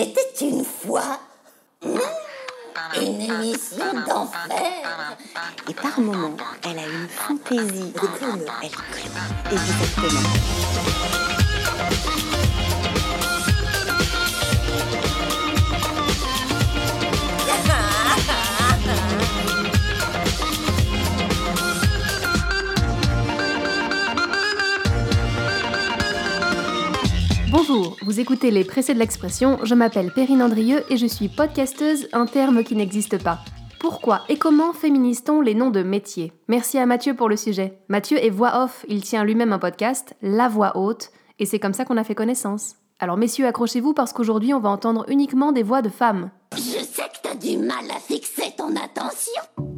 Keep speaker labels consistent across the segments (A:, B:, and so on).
A: Il était une fois une émission d'enfer.
B: Et par moments, elle a une fantaisie. Elle clown. Elle clown. Exactement.
C: Bonjour, vous écoutez les Pressés de l'expression, je m'appelle Perrine Andrieux et je suis podcasteuse, un terme qui n'existe pas. Pourquoi et comment féminise-t-on les noms de métiers? Merci à Mathieu pour le sujet. Mathieu est voix off, il tient lui-même un podcast, La Voix Haute, et c'est comme ça qu'on a fait connaissance. Alors messieurs, accrochez-vous parce qu'aujourd'hui on va entendre uniquement des voix de femmes.
A: Je sais que t'as du mal à fixer ton attention.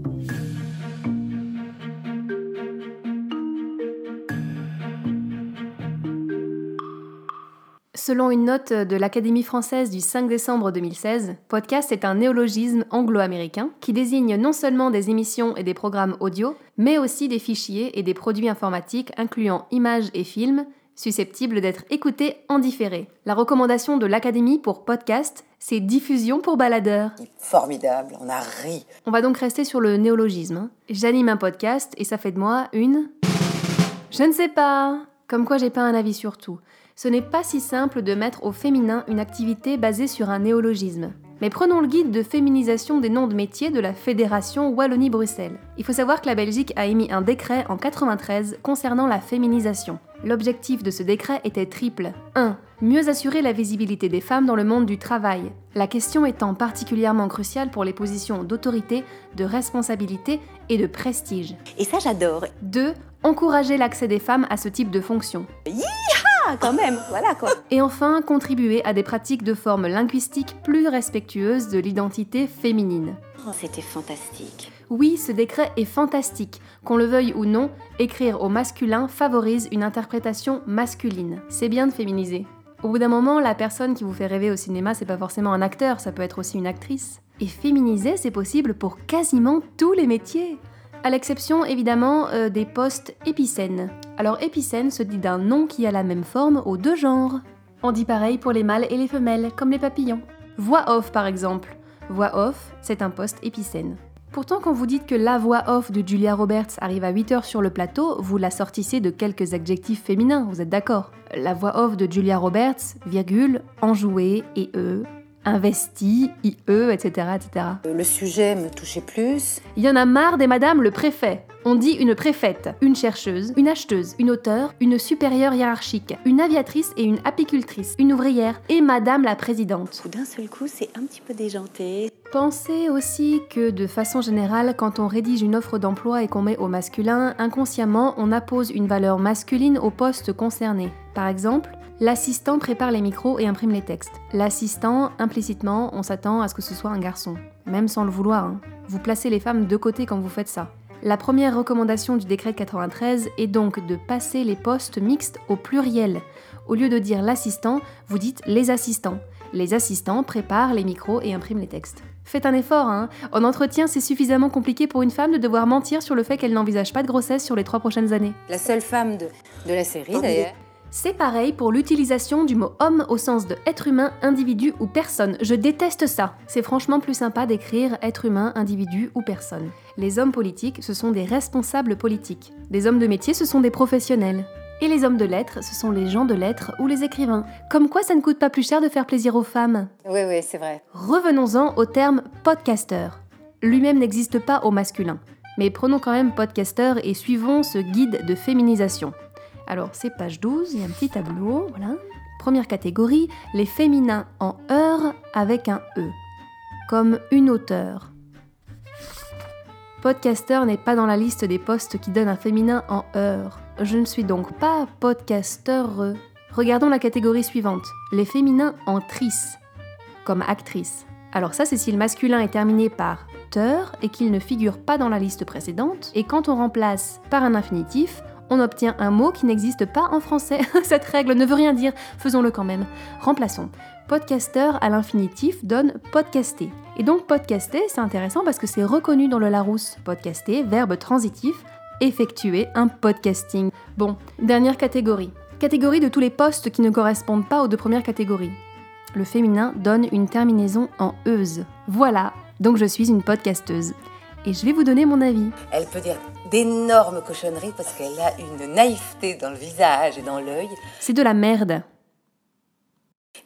C: Selon une note de l'Académie française du 5 décembre 2016, podcast est un néologisme anglo-américain qui désigne non seulement des émissions et des programmes audio, mais aussi des fichiers et des produits informatiques incluant images et films susceptibles d'être écoutés en différé. La recommandation de l'Académie pour podcast, c'est diffusion pour baladeurs.
D: Formidable, on a ri.
C: On va donc rester sur le néologisme. hein. J'anime un podcast et ça fait de moi une... Je ne sais pas. Comme quoi j'ai pas un avis sur tout. Ce n'est pas si simple de mettre au féminin une activité basée sur un néologisme. Mais prenons le guide de féminisation des noms de métiers de la Fédération Wallonie-Bruxelles. Il faut savoir que la Belgique a émis un décret en 93 concernant la féminisation. L'objectif de ce décret était triple. 1. Mieux assurer la visibilité des femmes dans le monde du travail. La question étant particulièrement cruciale pour les positions d'autorité, de responsabilité et de prestige.
B: Et ça, j'adore.
C: 2. Encourager l'accès des femmes à ce type de fonction.
B: Ah, quand même, voilà quoi.
C: Et enfin, contribuer à des pratiques de forme linguistique plus respectueuses de l'identité féminine.
B: Oh, C'était fantastique.
C: Oui, ce décret est fantastique. Qu'on le veuille ou non, écrire au masculin favorise une interprétation masculine. C'est bien de féminiser. Au bout d'un moment, la personne qui vous fait rêver au cinéma, c'est pas forcément un acteur, ça peut être aussi une actrice. Et féminiser, c'est possible pour quasiment tous les métiers. À l'exception évidemment euh, des postes épicènes. Alors épicène se dit d'un nom qui a la même forme aux deux genres. On dit pareil pour les mâles et les femelles, comme les papillons. Voix off par exemple. Voix off, c'est un poste épicène. Pourtant, quand vous dites que la voix off de Julia Roberts arrive à 8h sur le plateau, vous la sortissez de quelques adjectifs féminins, vous êtes d'accord? La voix off de Julia Roberts, virgule, enjouée, et e, investi, IE, etc., etc.
D: Le sujet me touchait plus.
C: Il y en a marre des madame le préfet. On dit une préfète, une chercheuse, une acheteuse, une auteure, une supérieure hiérarchique, une aviatrice et une apicultrice, une ouvrière et madame la présidente.
B: D'un seul coup, c'est un petit peu déjanté.
C: Pensez aussi que de façon générale, quand on rédige une offre d'emploi et qu'on met au masculin, inconsciemment, on appose une valeur masculine au poste concerné. Par exemple, l'assistant prépare les micros et imprime les textes. L'assistant, implicitement, on s'attend à ce que ce soit un garçon. Même sans le vouloir. hein. Vous placez les femmes de côté quand vous faites ça. La première recommandation du décret de 93 est donc de passer les postes mixtes au pluriel. Au lieu de dire l'assistant, vous dites les assistants. Les assistants préparent les micros et impriment les textes. Faites un effort, hein. En entretien, c'est suffisamment compliqué pour une femme de devoir mentir sur le fait qu'elle n'envisage pas de grossesse sur les trois prochaines années.
D: La seule femme de, de la série d'ailleurs.
C: C'est pareil pour l'utilisation du mot homme au sens de être humain, individu ou personne. Je déteste ça. C'est franchement plus sympa d'écrire être humain, individu ou personne. Les hommes politiques, ce sont des responsables politiques. Des hommes de métier, ce sont des professionnels. Et les hommes de lettres, ce sont les gens de lettres ou les écrivains. Comme quoi ça ne coûte pas plus cher de faire plaisir aux femmes.
D: Oui, oui, c'est vrai.
C: Revenons-en au terme podcaster. Lui-même n'existe pas au masculin. Mais prenons quand même podcaster et suivons ce guide de féminisation. Alors, c'est page 12, il y a un petit tableau, voilà. Première catégorie, les féminins en heure avec un E. Comme une auteure. Podcaster n'est pas dans la liste des postes qui donnent un féminin en heure. Je ne suis donc pas podcaster. Regardons la catégorie suivante, les féminins en trice, comme actrice. Alors ça, c'est si le masculin est terminé par teur et qu'il ne figure pas dans la liste précédente. Et quand on remplace par un infinitif, on obtient un mot qui n'existe pas en français. Cette règle ne veut rien dire, faisons-le quand même. Remplaçons. Podcaster à l'infinitif donne podcaster. Et donc podcaster, c'est intéressant parce que c'est reconnu dans le Larousse. Podcaster, verbe transitif, effectuer un podcasting. Bon, dernière catégorie. Catégorie de tous les postes qui ne correspondent pas aux deux premières catégories. le féminin donne une terminaison en euse. Voilà, donc je suis une podcasteuse. Et je vais vous donner mon avis.
D: Elle peut dire d'énormes cochonneries parce qu'elle a une naïveté dans le visage et dans l'œil.
C: C'est de la merde.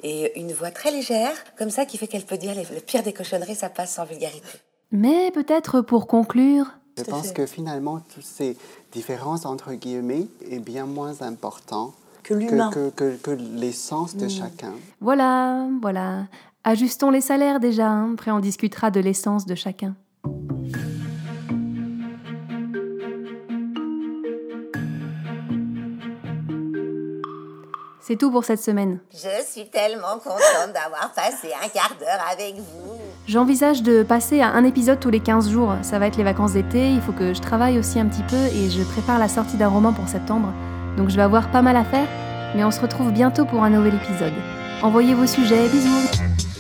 D: Et une voix très légère, comme ça, qui fait qu'elle peut dire le pire des cochonneries, ça passe sans vulgarité.
C: Mais peut-être pour conclure,
E: Je pense que finalement, toutes ces différences entre guillemets est bien moins important
B: Que
E: que,
B: l'humain.
E: que, que- que l'essence de chacun.
C: voilà, voilà. Ajustons les salaires déjà, hein. après on discutera de l'essence de chacun. C'est tout pour cette semaine.
A: Je suis tellement contente d'avoir passé un quart d'heure avec vous.
C: J'envisage de passer à un épisode tous les 15 jours. Ça va être les vacances d'été, il faut que je travaille aussi un petit peu et je prépare la sortie d'un roman pour septembre. Donc je vais avoir pas mal à faire, mais on se retrouve bientôt pour un nouvel épisode. Envoyez vos sujets, bisous